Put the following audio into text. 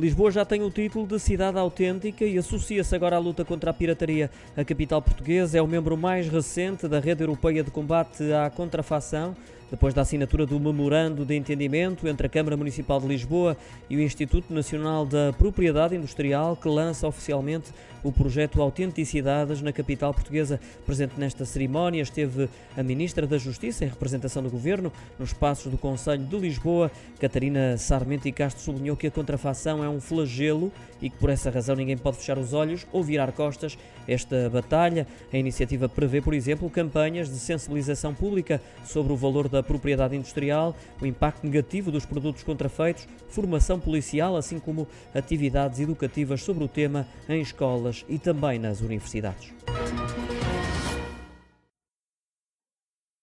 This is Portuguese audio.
Lisboa já tem o título de cidade autêntica e associa-se agora à luta contra a pirataria. A capital portuguesa é o membro mais recente da rede europeia de combate à contrafação depois da assinatura do memorando de entendimento entre a Câmara Municipal de Lisboa e o Instituto Nacional da Propriedade Industrial, que lança oficialmente o projeto Autenticidades na capital portuguesa. Presente nesta cerimónia esteve a Ministra da Justiça, em representação do Governo, nos passos do Conselho de Lisboa. Catarina Sarmento e Castro sublinhou que a contrafação é um flagelo e que por essa razão ninguém pode fechar os olhos ou virar costas esta batalha. A iniciativa prevê, por exemplo, campanhas de sensibilização pública sobre o valor da propriedade industrial, o impacto negativo dos produtos contrafeitos, formação policial, assim como atividades educativas sobre o tema em escolas e também nas universidades.